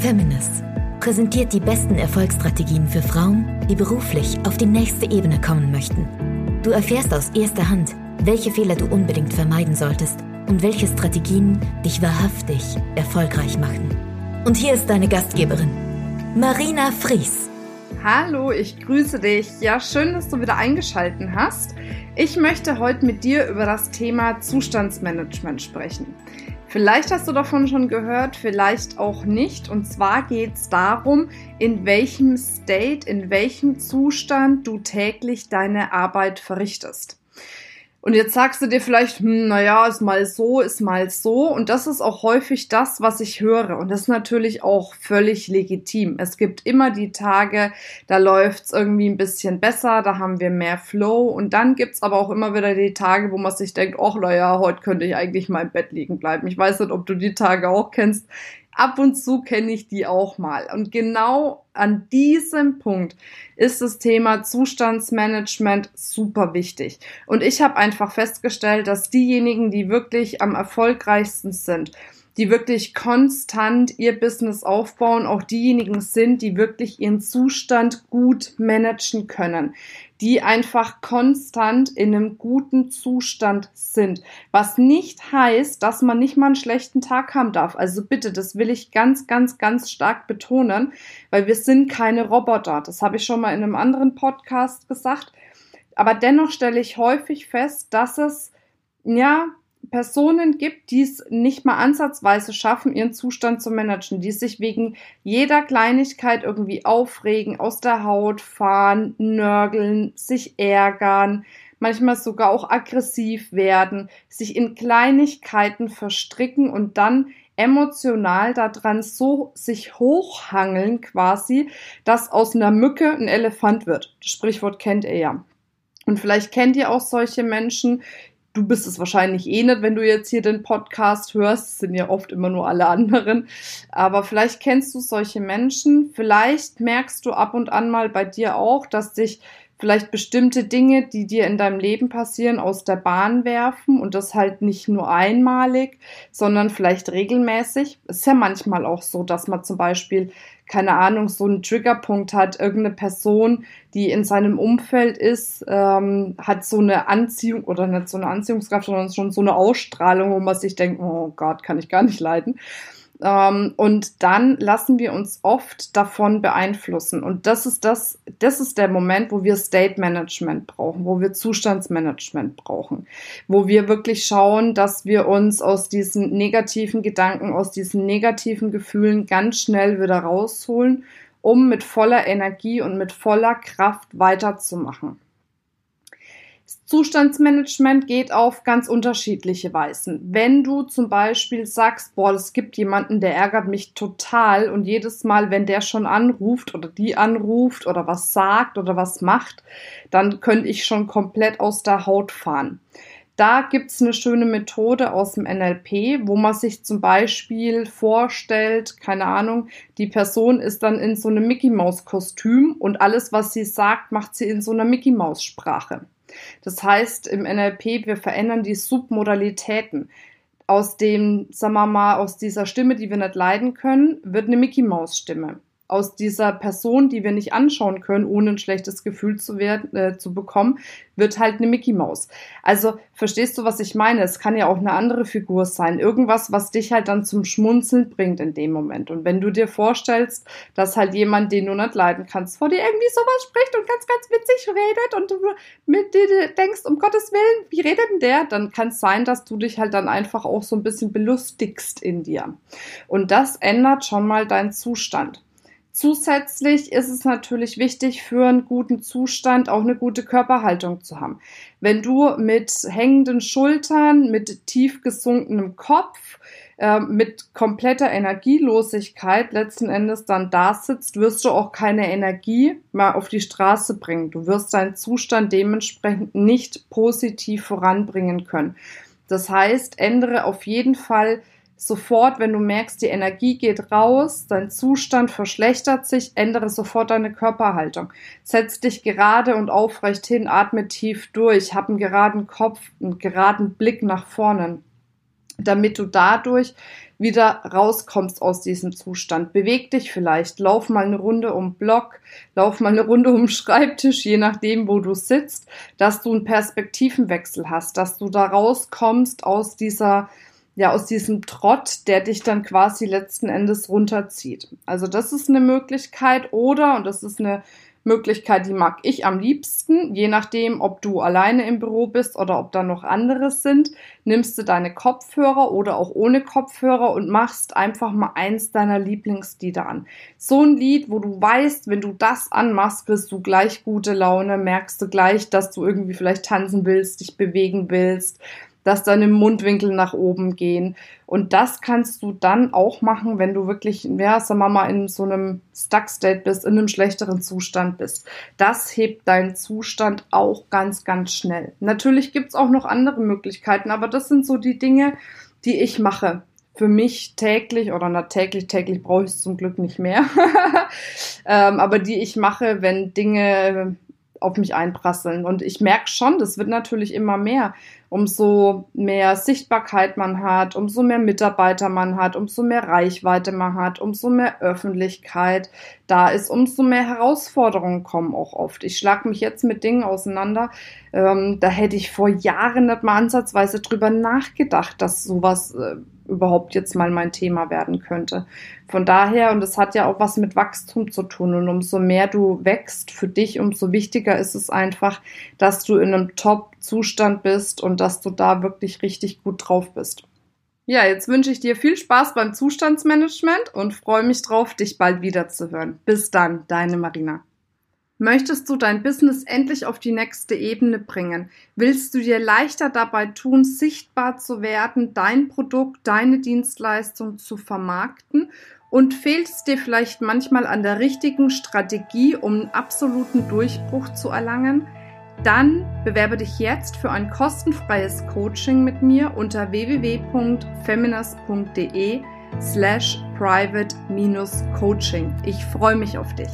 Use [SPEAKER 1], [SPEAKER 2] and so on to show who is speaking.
[SPEAKER 1] Feminist präsentiert die besten Erfolgsstrategien für Frauen, die beruflich auf die nächste Ebene kommen möchten. Du erfährst aus erster Hand, welche Fehler du unbedingt vermeiden solltest und welche Strategien dich wahrhaftig erfolgreich machen. Und hier ist deine Gastgeberin, Marina Fries.
[SPEAKER 2] Hallo, ich grüße dich. Ja, schön, dass du wieder eingeschalten hast. Ich möchte heute mit dir über das Thema Zustandsmanagement sprechen. Vielleicht hast du davon schon gehört, vielleicht auch nicht. Und zwar geht es darum, in welchem State, in welchem Zustand du täglich deine Arbeit verrichtest. Und jetzt sagst du dir vielleicht, hm, naja, ist mal so, ist mal so. Und das ist auch häufig das, was ich höre. Und das ist natürlich auch völlig legitim. Es gibt immer die Tage, da läuft's irgendwie ein bisschen besser, da haben wir mehr Flow. Und dann gibt's aber auch immer wieder die Tage, wo man sich denkt, ach, naja, heute könnte ich eigentlich mal im Bett liegen bleiben. Ich weiß nicht, ob du die Tage auch kennst ab und zu kenne ich die auch mal. Und genau an diesem Punkt ist das Thema Zustandsmanagement super wichtig. Und ich habe einfach festgestellt, dass diejenigen, die wirklich am erfolgreichsten sind, die wirklich konstant ihr Business aufbauen, auch diejenigen sind, die wirklich ihren Zustand gut managen können, die einfach konstant in einem guten Zustand sind. Was nicht heißt, dass man nicht mal einen schlechten Tag haben darf. Also bitte, das will ich ganz, ganz, ganz stark betonen, weil wir sind keine Roboter. Das habe ich schon mal in einem anderen Podcast gesagt. Aber dennoch stelle ich häufig fest, dass es ja Personen gibt, die es nicht mal ansatzweise schaffen, ihren Zustand zu managen, die sich wegen jeder Kleinigkeit irgendwie aufregen, aus der Haut fahren, nörgeln, sich ärgern, manchmal sogar auch aggressiv werden, sich in Kleinigkeiten verstricken und dann emotional daran so sich hochhangeln quasi, dass aus einer Mücke ein Elefant wird. Das Sprichwort kennt ihr ja. Und vielleicht kennt ihr auch solche Menschen, du bist es wahrscheinlich eh nicht, wenn du jetzt hier den Podcast hörst. Es sind ja oft immer nur alle anderen. Aber vielleicht kennst du solche Menschen. Vielleicht merkst du ab und an mal bei dir auch, dass dich vielleicht bestimmte Dinge, die dir in deinem Leben passieren, aus der Bahn werfen und das halt nicht nur einmalig, sondern vielleicht regelmäßig. Ist ja manchmal auch so, dass man zum Beispiel keine Ahnung, so einen Triggerpunkt hat, irgendeine Person, die in seinem Umfeld ist, ähm, hat so eine Anziehung oder nicht so eine Anziehungskraft, sondern schon so eine Ausstrahlung, wo man sich denkt, oh Gott, kann ich gar nicht leiden. Ähm, und dann lassen wir uns oft davon beeinflussen. Und das ist das, das ist der Moment, wo wir State Management brauchen, wo wir Zustandsmanagement brauchen, wo wir wirklich schauen, dass wir uns aus diesen negativen Gedanken, aus diesen negativen Gefühlen ganz schnell wieder rausholen, um mit voller Energie und mit voller Kraft weiterzumachen. Zustandsmanagement geht auf ganz unterschiedliche Weisen. Wenn du zum Beispiel sagst, boah, es gibt jemanden, der ärgert mich total und jedes Mal, wenn der schon anruft oder die anruft oder was sagt oder was macht, dann könnte ich schon komplett aus der Haut fahren. Da gibt's eine schöne Methode aus dem NLP, wo man sich zum Beispiel vorstellt, keine Ahnung, die Person ist dann in so einem Mickey Maus Kostüm und alles, was sie sagt, macht sie in so einer Mickey Maus Sprache. Das heißt, im NLP, wir verändern die Submodalitäten. Aus dem, sagen wir mal, aus dieser Stimme, die wir nicht leiden können, wird eine Mickey Maus Stimme aus dieser Person, die wir nicht anschauen können, ohne ein schlechtes Gefühl zu werden, äh, zu bekommen, wird halt eine Mickey Maus. Also verstehst du, was ich meine? Es kann ja auch eine andere Figur sein, irgendwas, was dich halt dann zum Schmunzeln bringt in dem Moment. Und wenn du dir vorstellst, dass halt jemand, den du nicht leiden kannst, vor dir irgendwie sowas spricht und ganz, ganz witzig redet und du mit dir denkst, um Gottes Willen, wie redet denn der? Dann kann es sein, dass du dich halt dann einfach auch so ein bisschen belustigst in dir. Und das ändert schon mal deinen Zustand. Zusätzlich ist es natürlich wichtig, für einen guten Zustand auch eine gute Körperhaltung zu haben. Wenn du mit hängenden Schultern, mit tief gesunkenem Kopf, äh, mit kompletter Energielosigkeit letzten Endes dann da sitzt, wirst du auch keine Energie mal auf die Straße bringen. Du wirst deinen Zustand dementsprechend nicht positiv voranbringen können. Das heißt, ändere auf jeden Fall sofort, wenn du merkst, die Energie geht raus, dein Zustand verschlechtert sich, ändere sofort deine Körperhaltung. Setz dich gerade und aufrecht hin, atme tief durch, hab einen geraden Kopf, einen geraden Blick nach vorne, damit du dadurch wieder rauskommst aus diesem Zustand. Beweg dich vielleicht, lauf mal eine Runde um Block, lauf mal eine Runde um Schreibtisch, je nachdem, wo du sitzt, dass du einen Perspektivenwechsel hast, dass du da rauskommst aus dieser ja, aus diesem Trott, der dich dann quasi letzten Endes runterzieht. Also das ist eine Möglichkeit oder, und das ist eine Möglichkeit, die mag ich am liebsten, je nachdem, ob du alleine im Büro bist oder ob da noch andere sind, nimmst du deine Kopfhörer oder auch ohne Kopfhörer und machst einfach mal eins deiner Lieblingslieder an. So ein Lied, wo du weißt, wenn du das anmachst, wirst du gleich gute Laune, merkst du gleich, dass du irgendwie vielleicht tanzen willst, dich bewegen willst, dass deine Mundwinkel nach oben gehen. Und das kannst du dann auch machen, wenn du wirklich, ja, sagen wir mal, in so einem Stuck-State bist, in einem schlechteren Zustand bist. Das hebt deinen Zustand auch ganz, ganz schnell. Natürlich gibt's auch noch andere Möglichkeiten, aber das sind so die Dinge, die ich mache. Für mich täglich oder na täglich, täglich brauche ich es zum Glück nicht mehr. ähm, aber die ich mache, wenn Dinge auf mich einprasseln. Und ich merke schon, das wird natürlich immer mehr. Umso mehr Sichtbarkeit man hat, umso mehr Mitarbeiter man hat, umso mehr Reichweite man hat, umso mehr Öffentlichkeit da ist, umso mehr Herausforderungen kommen auch oft. Ich schlage mich jetzt mit Dingen auseinander. Ähm, da hätte ich vor Jahren nicht mal ansatzweise drüber nachgedacht, dass sowas äh, überhaupt jetzt mal mein Thema werden könnte. Von daher, und es hat ja auch was mit Wachstum zu tun, und umso mehr du wächst für dich, umso wichtiger ist es einfach, dass du in einem Top-Zustand bist und dass du da wirklich richtig gut drauf bist. Ja, jetzt wünsche ich dir viel Spaß beim Zustandsmanagement und freue mich drauf, dich bald wiederzuhören. Bis dann, deine Marina. Möchtest du dein Business endlich auf die nächste Ebene bringen? Willst du dir leichter dabei tun, sichtbar zu werden, dein Produkt, deine Dienstleistung zu vermarkten? Und fehlt es dir vielleicht manchmal an der richtigen Strategie, um einen absoluten Durchbruch zu erlangen? Dann bewerbe dich jetzt für ein kostenfreies Coaching mit mir unter www.feminist.de slash private-coaching. Ich freue mich auf dich.